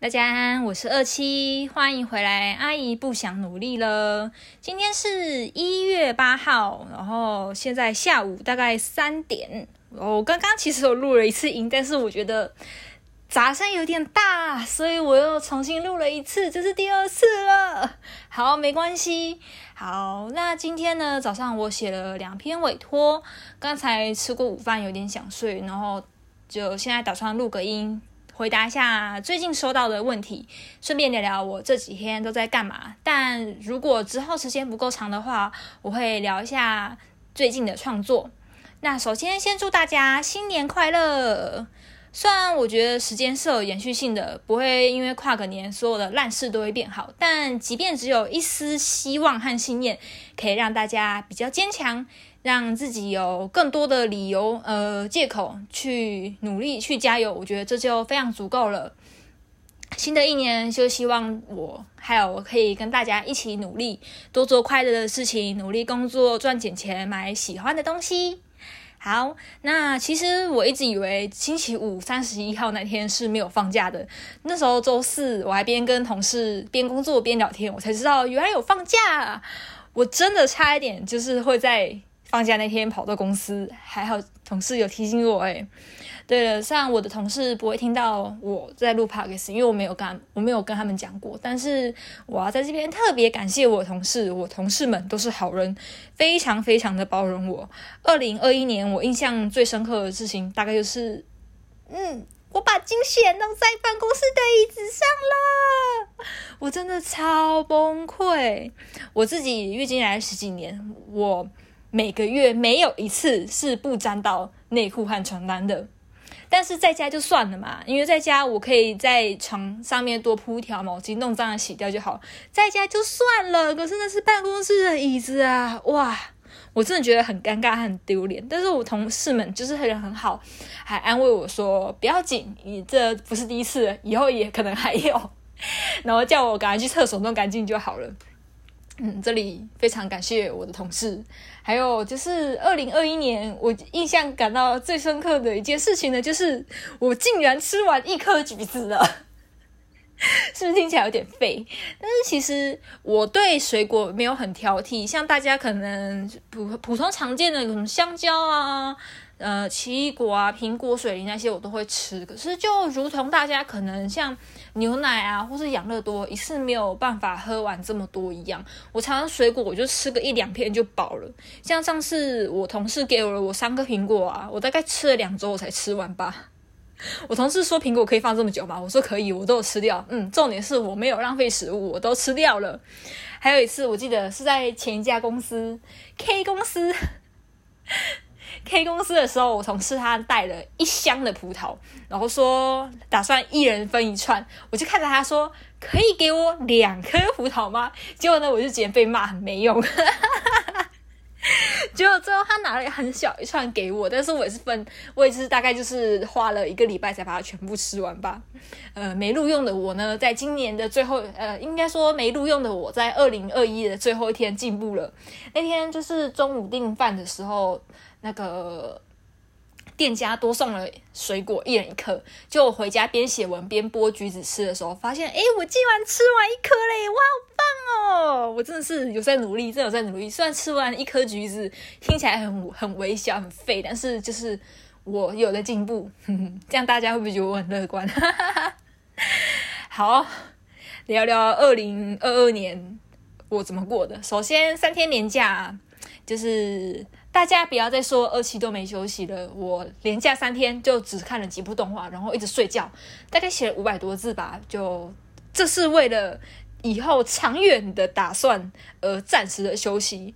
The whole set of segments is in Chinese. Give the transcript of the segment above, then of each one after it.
大家安，我是二七，欢迎回来。阿姨不想努力了。今天是一月八号，然后现在下午大概三点。我刚刚其实有录了一次音，但是我觉得杂声有点大，所以我又重新录了一次，这是第二次了。好，没关系。好，那今天呢，早上我写了两篇委托，刚才吃过午饭，有点想睡，然后就现在打算录个音。回答一下最近收到的问题，顺便聊聊我这几天都在干嘛。但如果之后时间不够长的话，我会聊一下最近的创作。那首先先祝大家新年快乐！虽然我觉得时间是有延续性的，不会因为跨个年所有的烂事都会变好，但即便只有一丝希望和信念，可以让大家比较坚强。让自己有更多的理由，呃，借口去努力去加油，我觉得这就非常足够了。新的一年，就希望我还有可以跟大家一起努力，多做快乐的事情，努力工作，赚点钱，买喜欢的东西。好，那其实我一直以为星期五三十一号那天是没有放假的，那时候周四我还边跟同事边工作边聊天，我才知道原来有放假。我真的差一点就是会在。放假那天跑到公司，还好同事有提醒我。哎，对了，虽然我的同事不会听到我在录 podcast，因为我没有跟我没有跟他们讲过。但是我要在这边特别感谢我同事，我同事们都是好人，非常非常的包容我。二零二一年我印象最深刻的事情，大概就是，嗯，我把惊喜弄在办公室的椅子上了，我真的超崩溃。我自己月经来十几年，我。每个月没有一次是不沾到内裤和床单的，但是在家就算了嘛，因为在家我可以在床上面多铺一条毛巾，弄脏了洗掉就好，在家就算了。可是那是办公室的椅子啊，哇，我真的觉得很尴尬，很丢脸。但是我同事们就是人很好，还安慰我说不要紧，你这不是第一次，以后也可能还有，然后叫我赶快去厕所弄干净就好了。嗯，这里非常感谢我的同事，还有就是二零二一年，我印象感到最深刻的一件事情呢，就是我竟然吃完一颗橘子了，是不是听起来有点废？但是其实我对水果没有很挑剔，像大家可能普普通常见的什么香蕉啊。呃，奇异果啊，苹果、水梨那些我都会吃，可是就如同大家可能像牛奶啊，或是养乐多，一次没有办法喝完这么多一样。我常常水果我就吃个一两片就饱了。像上次我同事给了我三个苹果啊，我大概吃了两周我才吃完吧。我同事说苹果可以放这么久吗？我说可以，我都有吃掉。嗯，重点是我没有浪费食物，我都吃掉了。还有一次我记得是在前一家公司 K 公司。K 公司的时候，我同事他带了一箱的葡萄，然后说打算一人分一串，我就看着他说，可以给我两颗葡萄吗？结果呢，我就直接被骂很没用。结果最后他拿了很小一串给我，但是我也是分，我也是大概就是花了一个礼拜才把它全部吃完吧。呃，没录用的我呢，在今年的最后，呃，应该说没录用的我在二零二一的最后一天进步了。那天就是中午订饭的时候。那个店家多送了水果，一人一颗。就回家边写文边剥橘子吃的时候，发现，哎，我竟然吃完一颗嘞！哇，好棒哦！我真的是有在努力，真的有在努力。虽然吃完一颗橘子听起来很很微小、很废，但是就是我有在进步。这样大家会不会觉得我很乐观？好，聊聊二零二二年我怎么过的。首先，三天年假就是。大家不要再说二期都没休息了。我连假三天就只看了几部动画，然后一直睡觉，大概写了五百多字吧。就这是为了以后长远的打算而暂时的休息。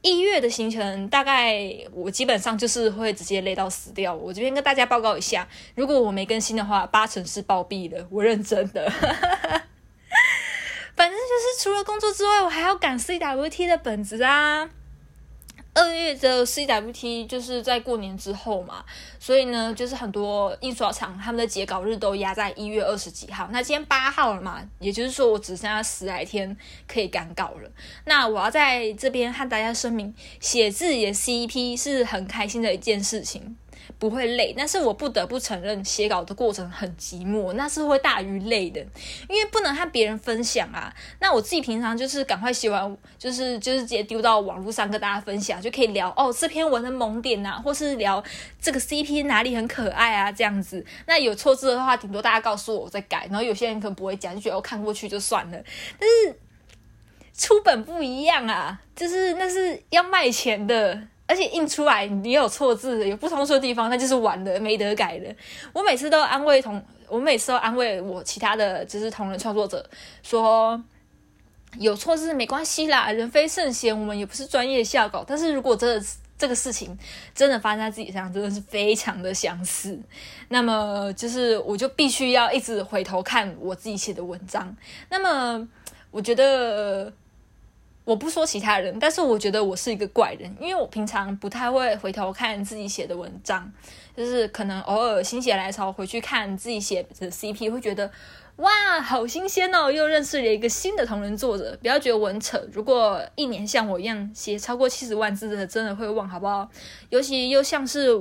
一月的行程大概我基本上就是会直接累到死掉。我这边跟大家报告一下，如果我没更新的话，八成是暴毙的。我认真的。反正就是除了工作之外，我还要赶 CWT 的本子啊。二月的 CWT 就是在过年之后嘛，所以呢，就是很多印刷厂他们的截稿日都压在一月二十几号。那今天八号了嘛，也就是说我只剩下十来天可以赶稿了。那我要在这边和大家声明，写字也 CP 是很开心的一件事情。不会累，但是我不得不承认，写稿的过程很寂寞，那是会大于累的，因为不能和别人分享啊。那我自己平常就是赶快写完，就是就是直接丢到网络上跟大家分享，就可以聊哦这篇文的萌点、啊，或是聊这个 CP 哪里很可爱啊这样子。那有错字的话，顶多大家告诉我我再改，然后有些人可能不会讲，就觉得我看过去就算了。但是出本不一样啊，就是那是要卖钱的。而且印出来你有错字，有不通顺的地方，那就是完了，没得改了。我每次都安慰同，我每次都安慰我其他的就是同人创作者说，有错字没关系啦，人非圣贤，我们也不是专业校稿。但是如果这这个事情真的发生在自己身上，真的是非常的相似。那么就是我就必须要一直回头看我自己写的文章。那么我觉得。我不说其他人，但是我觉得我是一个怪人，因为我平常不太会回头看自己写的文章，就是可能偶尔心血来潮回去看自己写的 CP，会觉得哇，好新鲜哦，又认识了一个新的同人作者。不要觉得文扯，如果一年像我一样写超过七十万字的，真的会忘，好不好？尤其又像是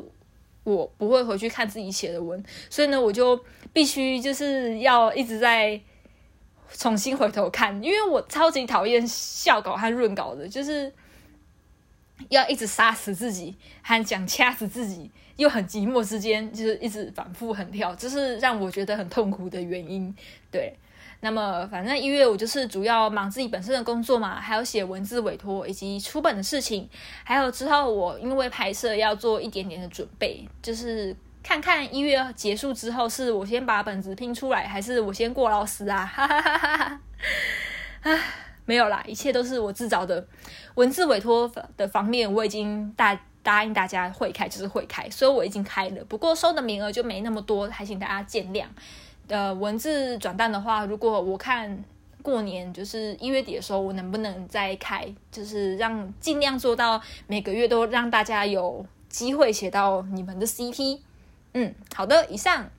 我不会回去看自己写的文，所以呢，我就必须就是要一直在。重新回头看，因为我超级讨厌校稿和润稿的，就是要一直杀死自己，和讲掐死自己，又很寂寞之间，就是一直反复横跳，这是让我觉得很痛苦的原因。对，那么反正一月我就是主要忙自己本身的工作嘛，还有写文字委托以及出本的事情，还有之后我因为拍摄要做一点点的准备，就是。看看一月结束之后，是我先把本子拼出来，还是我先过劳死啊？哈哈哈哈哈！啊，没有啦，一切都是我自找的。文字委托的方面，我已经答答应大家会开，就是会开，所以我已经开了。不过收的名额就没那么多，还请大家见谅。呃，文字转蛋的话，如果我看过年就是一月底的时候，我能不能再开？就是让尽量做到每个月都让大家有机会写到你们的 CP。嗯，好的，以上，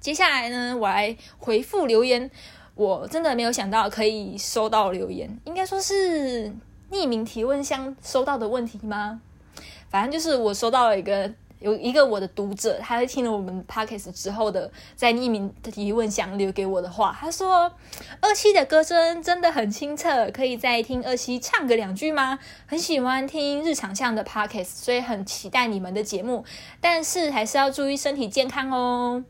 接下来呢，我来回复留言。我真的没有想到可以收到留言，应该说是匿名提问箱收到的问题吗？反正就是我收到了一个。有一个我的读者，他在听了我们 podcast 之后的，在匿名的提问箱留给我的话，他说：“二七的歌声真的很清澈，可以再听二七唱个两句吗？很喜欢听日常向的 podcast，所以很期待你们的节目，但是还是要注意身体健康哦。”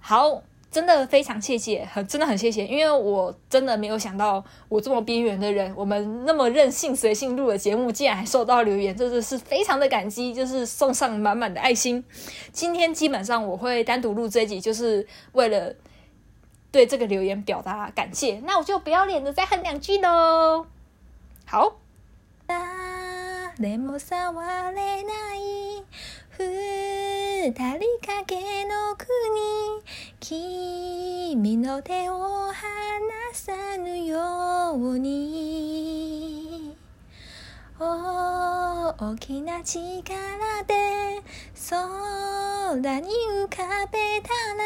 好。真的非常谢谢，很真的很谢谢，因为我真的没有想到，我这么边缘的人，我们那么任性随性录的节目，竟然还收到留言，真的是非常的感激，就是送上满满的爱心。今天基本上我会单独录这一集，就是为了对这个留言表达感谢。那我就不要脸的再哼两句喽。好。二人影の国君の手を离さぬように大きな力で空に浮かべたら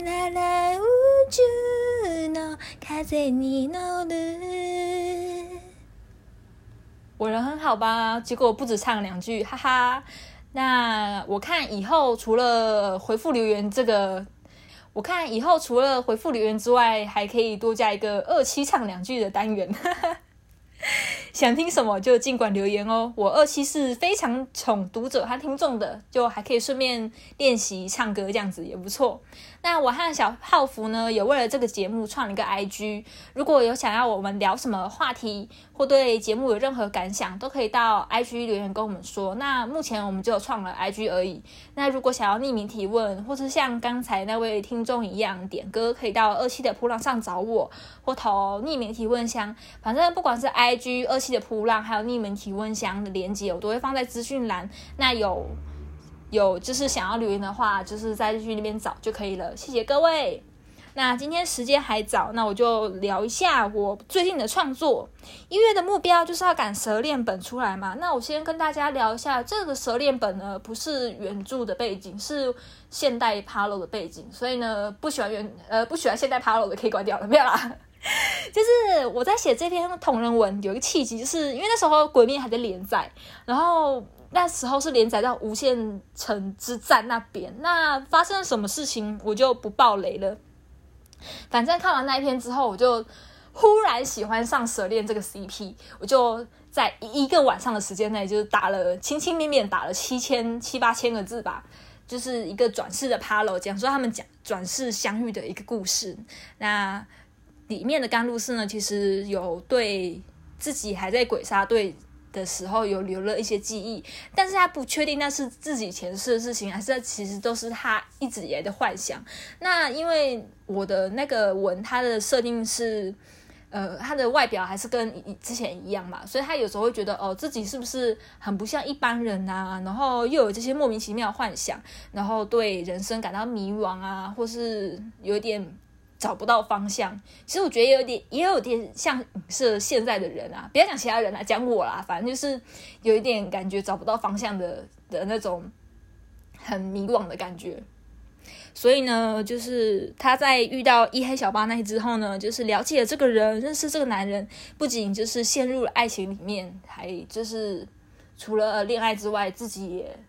ルララ宇宙の风に乗る我人很好吧？结果不止唱两句，哈哈。 那我看以后除了回复留言这个，我看以后除了回复留言之外，还可以多加一个二七唱两句的单元。想听什么就尽管留言哦，我二期是非常宠读者和听众的，就还可以顺便练习唱歌，这样子也不错。那我和小泡芙呢，也为了这个节目创了一个 IG，如果有想要我们聊什么话题，或对节目有任何感想，都可以到 IG 留言跟我们说。那目前我们只有创了 IG 而已。那如果想要匿名提问，或是像刚才那位听众一样点歌，可以到二七的噗浪上找我，或投匿名提问箱。反正不管是 IG 二七的噗浪，还有匿名提问箱的连接，我都会放在资讯栏。那有。有就是想要留言的话，就是在去那边找就可以了。谢谢各位。那今天时间还早，那我就聊一下我最近的创作。一月的目标就是要赶蛇恋本出来嘛。那我先跟大家聊一下这个蛇恋本呢，不是原著的背景，是现代 Palo 的背景。所以呢，不喜欢原呃不喜欢现代 Palo 的可以关掉了，没有啦。就是我在写这篇同人文有一个契机，就是因为那时候《鬼灭》还在连载，然后。那时候是连载到无限城之战那边，那发生了什么事情我就不爆雷了。反正看完那一篇之后，我就忽然喜欢上蛇恋这个 CP，我就在一个晚上的时间内，就是打了，轻轻绵绵打了七千七八千个字吧，就是一个转世的 Palo，讲说他们讲转世相遇的一个故事。那里面的甘露寺呢，其实有对自己还在鬼杀队的时候有留了一些记忆，但是他不确定那是自己前世的事情，还是其实都是他一直以来的幻想。那因为我的那个文，它的设定是，呃，他的外表还是跟之前一样嘛，所以他有时候会觉得，哦，自己是不是很不像一般人啊？然后又有这些莫名其妙的幻想，然后对人生感到迷惘啊，或是有点。找不到方向，其实我觉得也有点，也有点像是现在的人啊，不要讲其他人啊，讲我啦，反正就是有一点感觉找不到方向的的那种很迷惘的感觉。所以呢，就是他在遇到一黑小八那之后呢，就是了解了这个人，认识这个男人，不仅就是陷入了爱情里面，还就是除了恋爱之外，自己也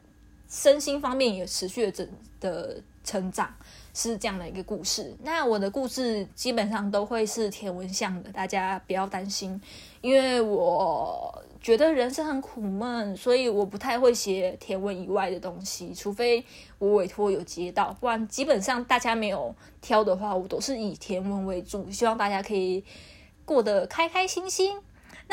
身心方面也持续的的成长。是这样的一个故事。那我的故事基本上都会是甜文向的，大家不要担心，因为我觉得人生很苦闷，所以我不太会写甜文以外的东西，除非我委托有接到，不然基本上大家没有挑的话，我都是以甜文为主，希望大家可以过得开开心心。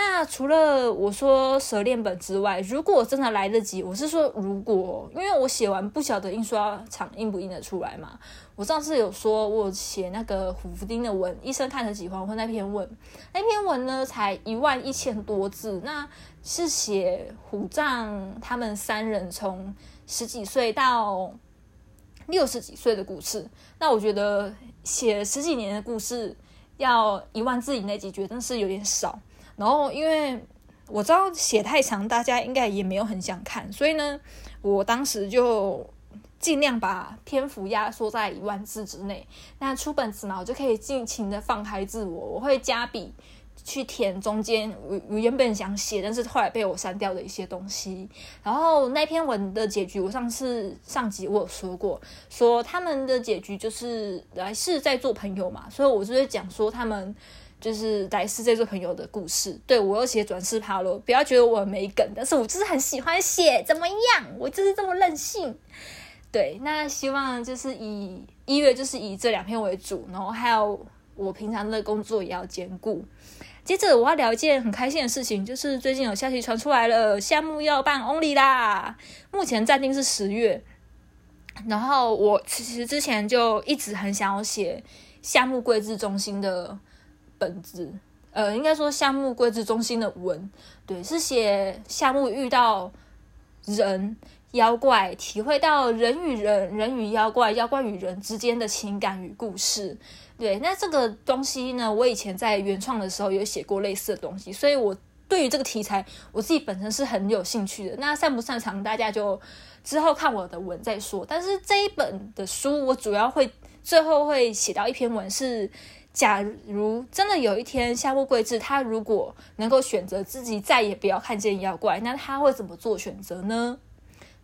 那除了我说蛇恋本之外，如果真的来得及，我是说如果，因为我写完不晓得印刷厂印不印得出来嘛。我上次有说我写那个虎符丁的文，医生看得喜欢，或那篇文，那篇文呢才一万一千多字，那是写虎藏他们三人从十几岁到六十几岁的故事。那我觉得写十几年的故事要一万字以内解决，真是有点少。然后，因为我知道写太长，大家应该也没有很想看，所以呢，我当时就尽量把篇幅压缩在一万字之内。那出本子嘛，我就可以尽情的放开自我，我会加笔去填中间我原本想写，但是后来被我删掉的一些东西。然后那篇文的结局，我上次上集我有说过，说他们的结局就是来是在做朋友嘛，所以我就会讲说他们。就是来世这对朋友的故事，对，我要写转世帕罗，不要觉得我没梗，但是我就是很喜欢写，怎么样？我就是这么任性。对，那希望就是以一月就是以这两篇为主，然后还有我平常的工作也要兼顾。接着我要聊一件很开心的事情，就是最近有消息传出来了，夏目要办 Only 啦，目前暂定是十月。然后我其实之前就一直很想要写夏目贵志中心的。本子，呃，应该说项目规制中心的文，对，是写项目遇到人妖怪，体会到人与人、人与妖怪、妖怪与人之间的情感与故事。对，那这个东西呢，我以前在原创的时候有写过类似的东西，所以我对于这个题材，我自己本身是很有兴趣的。那擅不擅长，大家就之后看我的文再说。但是这一本的书，我主要会最后会写到一篇文是。假如真的有一天夏目贵志他如果能够选择自己再也不要看见妖怪，那他会怎么做选择呢？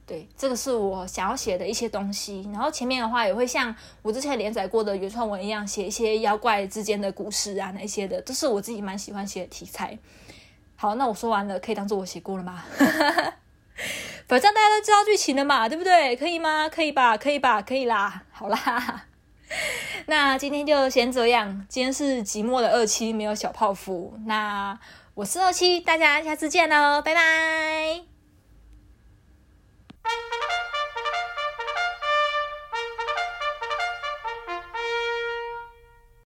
对，这个是我想要写的一些东西。然后前面的话也会像我之前连载过的原创文一样，写一些妖怪之间的故事啊，那些的都是我自己蛮喜欢写的题材。好，那我说完了，可以当做我写过了吗？反正大家都知道剧情了嘛，对不对？可以吗？可以吧？可以吧？可以啦。好啦。那今天就先这样今天是即墨的二期没有小泡芙。那我是二期大家下次见喽拜拜。